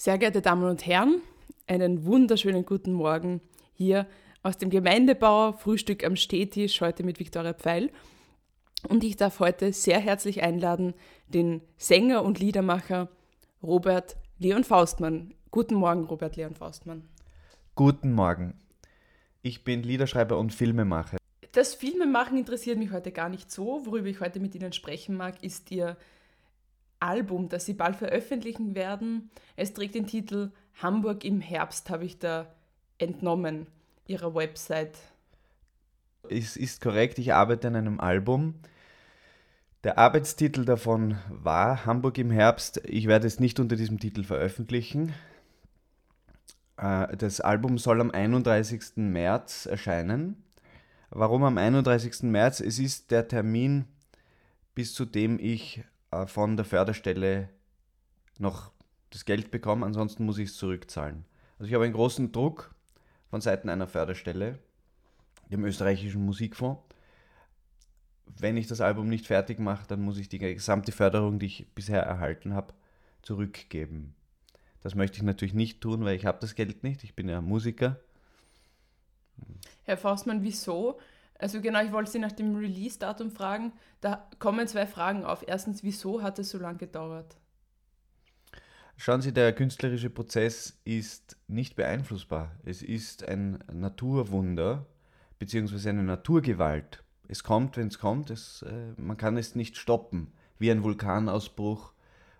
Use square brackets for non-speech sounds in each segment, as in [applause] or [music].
Sehr geehrte Damen und Herren, einen wunderschönen guten Morgen hier aus dem Gemeindebau Frühstück am Stehtisch, heute mit Viktoria Pfeil. Und ich darf heute sehr herzlich einladen den Sänger und Liedermacher Robert Leon Faustmann. Guten Morgen, Robert Leon Faustmann. Guten Morgen. Ich bin Liederschreiber und Filmemacher. Das Filmemachen interessiert mich heute gar nicht so. Worüber ich heute mit Ihnen sprechen mag, ist Ihr Album, das Sie bald veröffentlichen werden. Es trägt den Titel Hamburg im Herbst, habe ich da entnommen, Ihrer Website. Es ist korrekt, ich arbeite an einem Album. Der Arbeitstitel davon war Hamburg im Herbst. Ich werde es nicht unter diesem Titel veröffentlichen. Äh, das Album soll am 31. März erscheinen. Warum am 31. März? Es ist der Termin, bis zu dem ich von der Förderstelle noch das Geld bekomme, ansonsten muss ich es zurückzahlen. Also ich habe einen großen Druck von Seiten einer Förderstelle, dem österreichischen Musikfonds. Wenn ich das Album nicht fertig mache, dann muss ich die gesamte Förderung, die ich bisher erhalten habe, zurückgeben. Das möchte ich natürlich nicht tun, weil ich habe das Geld nicht. Ich bin ja Musiker. Herr Faustmann, wieso also genau, ich wollte Sie nach dem Release-Datum fragen. Da kommen zwei Fragen auf. Erstens, wieso hat es so lange gedauert? Schauen Sie, der künstlerische Prozess ist nicht beeinflussbar. Es ist ein Naturwunder beziehungsweise eine Naturgewalt. Es kommt, wenn es kommt. Äh, man kann es nicht stoppen, wie ein Vulkanausbruch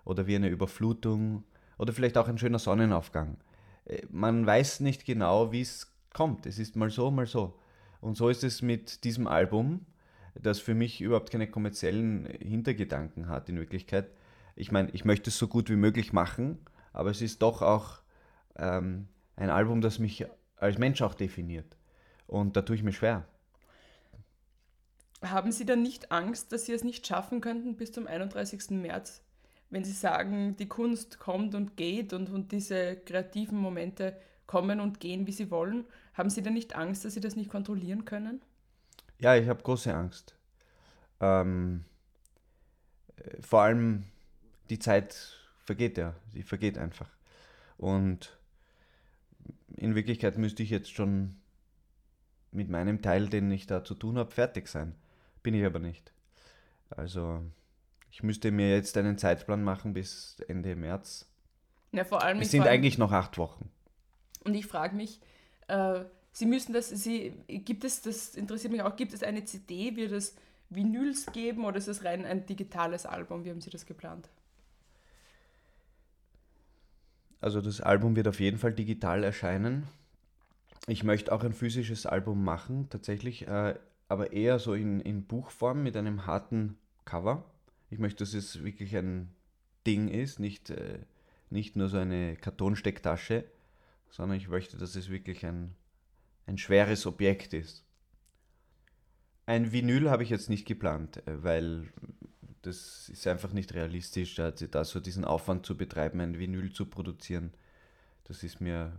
oder wie eine Überflutung oder vielleicht auch ein schöner Sonnenaufgang. Äh, man weiß nicht genau, wie es kommt. Es ist mal so, mal so. Und so ist es mit diesem Album, das für mich überhaupt keine kommerziellen Hintergedanken hat in Wirklichkeit. Ich meine, ich möchte es so gut wie möglich machen, aber es ist doch auch ähm, ein Album, das mich als Mensch auch definiert. Und da tue ich mir schwer. Haben Sie dann nicht Angst, dass Sie es nicht schaffen könnten bis zum 31. März, wenn Sie sagen, die Kunst kommt und geht und, und diese kreativen Momente kommen und gehen, wie sie wollen. Haben Sie denn nicht Angst, dass Sie das nicht kontrollieren können? Ja, ich habe große Angst. Ähm, äh, vor allem die Zeit vergeht ja, sie vergeht einfach. Und in Wirklichkeit müsste ich jetzt schon mit meinem Teil, den ich da zu tun habe, fertig sein. Bin ich aber nicht. Also ich müsste mir jetzt einen Zeitplan machen bis Ende März. Ja, vor allem es sind eigentlich noch acht Wochen. Und ich frage mich, äh, Sie müssen das, Sie, gibt es, das interessiert mich auch, gibt es eine CD, wird es Vinyls geben oder ist es rein ein digitales Album? Wie haben Sie das geplant? Also das Album wird auf jeden Fall digital erscheinen. Ich möchte auch ein physisches Album machen, tatsächlich, äh, aber eher so in, in Buchform mit einem harten Cover. Ich möchte, dass es wirklich ein Ding ist, nicht, äh, nicht nur so eine Kartonstecktasche sondern ich möchte, dass es wirklich ein, ein schweres Objekt ist. Ein Vinyl habe ich jetzt nicht geplant, äh, weil das ist einfach nicht realistisch, da, da so diesen Aufwand zu betreiben, ein Vinyl zu produzieren. Das ist mir,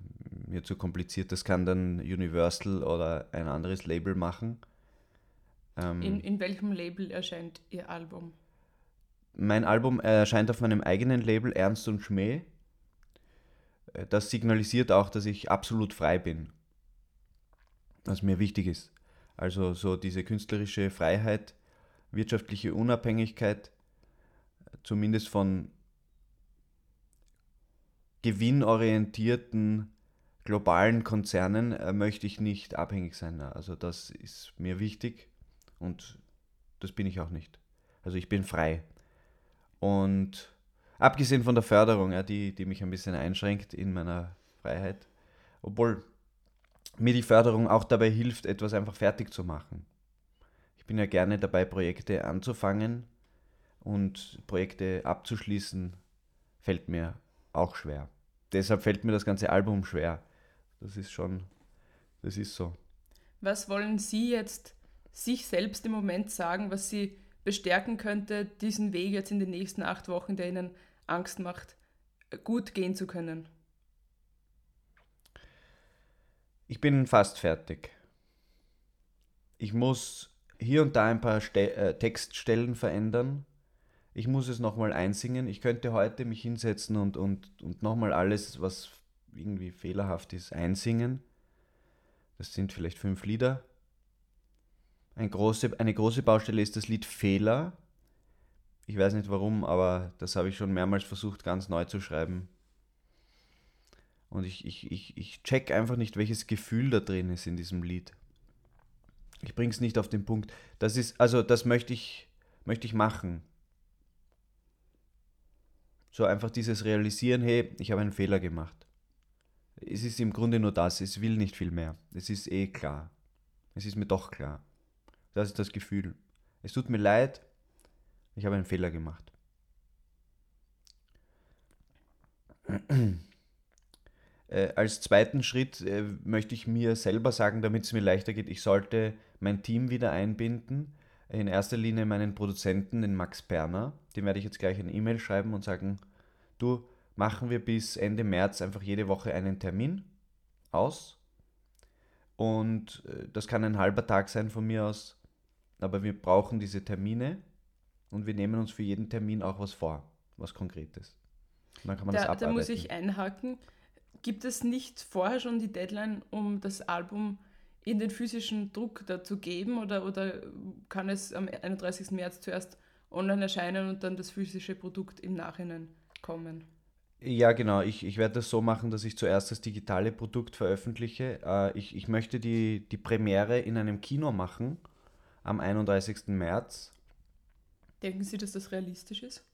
mir zu kompliziert. Das kann dann Universal oder ein anderes Label machen. Ähm, in, in welchem Label erscheint Ihr Album? Mein Album erscheint auf meinem eigenen Label Ernst und Schmäh. Äh, das signalisiert auch, dass ich absolut frei bin, was mir wichtig ist. Also so diese künstlerische Freiheit, wirtschaftliche Unabhängigkeit, zumindest von gewinnorientierten globalen Konzernen äh, möchte ich nicht abhängig sein. Also das ist mir wichtig und das bin ich auch nicht. Also ich bin frei. Und Abgesehen von der Förderung, ja, die, die mich ein bisschen einschränkt in meiner Freiheit. Obwohl mir die Förderung auch dabei hilft, etwas einfach fertig zu machen. Ich bin ja gerne dabei, Projekte anzufangen und Projekte abzuschließen, fällt mir auch schwer. Deshalb fällt mir das ganze Album schwer. Das ist schon, das ist so. Was wollen Sie jetzt sich selbst im Moment sagen, was Sie bestärken könnte, diesen Weg jetzt in den nächsten acht Wochen, der Ihnen Angst macht, gut gehen zu können? Ich bin fast fertig. Ich muss hier und da ein paar Ste äh, Textstellen verändern, Ich muss es nochmal einsingen. Ich könnte heute mich hinsetzen und, und, und nochmal alles, was irgendwie fehlerhaft ist, einsingen. Das sind vielleicht fünf Lieder. Ein große, eine große Baustelle ist das Lied Fehler. Ich weiß nicht warum, aber das habe ich schon mehrmals versucht, ganz neu zu schreiben. Und ich, ich, ich, ich check einfach nicht, welches Gefühl da drin ist in diesem Lied. Ich bringe es nicht auf den Punkt. Das ist, also das möchte ich, möchte ich machen. So einfach dieses Realisieren, hey, ich habe einen Fehler gemacht. Es ist im Grunde nur das, es will nicht viel mehr. Es ist eh klar. Es ist mir doch klar. Das ist das Gefühl. Es tut mir leid, ich habe einen Fehler gemacht. [clears throat] Äh, als zweiten Schritt äh, möchte ich mir selber sagen, damit es mir leichter geht, ich sollte mein Team wieder einbinden. In erster Linie meinen Produzenten, den Max Berner. Dem werde ich jetzt gleich eine E-Mail schreiben und sagen, du, machen wir bis Ende März einfach jede Woche einen Termin aus. Und äh, das kann ein halber Tag sein von mir aus. Aber wir brauchen diese Termine und wir nehmen uns für jeden Termin auch was vor, was Konkretes. dann kann man da, das abarbeiten. Da muss ich einhaken. Gibt es nicht vorher schon die Deadline, um das Album in den physischen Druck dazu geben oder, oder kann es am 31. März zuerst online erscheinen und dann das physische Produkt im Nachhinein kommen? Ja, genau. Ich, ich werde das so machen, dass ich zuerst das digitale Produkt veröffentliche. Äh, ich, ich möchte die, die Premiere in einem Kino machen am 31. März. Denken Sie, dass das realistisch ist?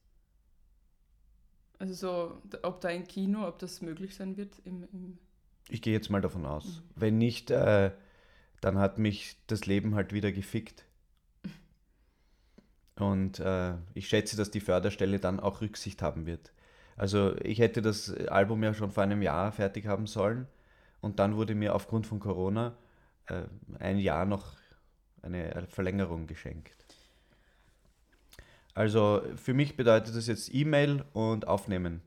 Also so, ob da ein Kino, ob das möglich sein wird im, im ich gehe jetzt mal davon aus. Mhm. Wenn nicht, äh, dann hat mich das Leben halt wieder gefickt. Und äh, ich schätze, dass die Förderstelle dann auch Rücksicht haben wird. Also ich hätte das Album ja schon vor einem Jahr fertig haben sollen und dann wurde mir aufgrund von Corona äh, ein Jahr noch eine Verlängerung geschenkt. Also für mich bedeutet das jetzt E-Mail und Aufnehmen.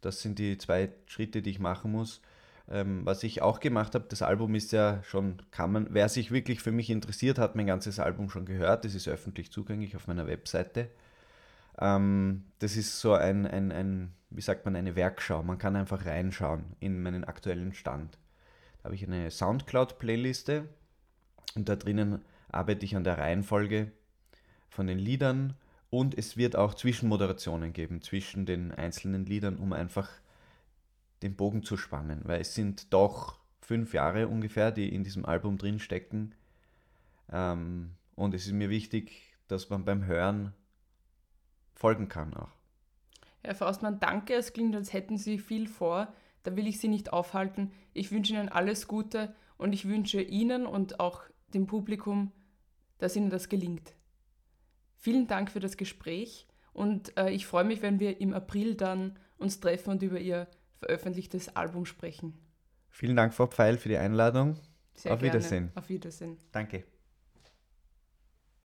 Das sind die zwei Schritte, die ich machen muss. Ähm, was ich auch gemacht habe, das Album ist ja schon, kann man, wer sich wirklich für mich interessiert, hat mein ganzes Album schon gehört. Das ist öffentlich zugänglich auf meiner Webseite. Ähm, das ist so ein, ein, ein, wie sagt man, eine Werkschau. Man kann einfach reinschauen in meinen aktuellen Stand. Da habe ich eine Soundcloud-Playliste und da drinnen arbeite ich an der Reihenfolge von den Liedern und es wird auch Zwischenmoderationen geben zwischen den einzelnen Liedern, um einfach den Bogen zu spannen, weil es sind doch fünf Jahre ungefähr, die in diesem Album drin stecken. Ähm, und es ist mir wichtig, dass man beim Hören folgen kann auch. Herr Faustmann, danke. Es klingt, als hätten Sie viel vor. Da will ich Sie nicht aufhalten. Ich wünsche Ihnen alles Gute und ich wünsche Ihnen und auch dem Publikum, dass Ihnen das gelingt. Vielen Dank für das Gespräch und äh, ich freue mich, wenn wir im April dann uns treffen und über Ihr veröffentlichtes Album sprechen. Vielen Dank, Frau Pfeil, für die Einladung. Sehr Auf gerne. Wiedersehen. Auf Wiedersehen. Danke.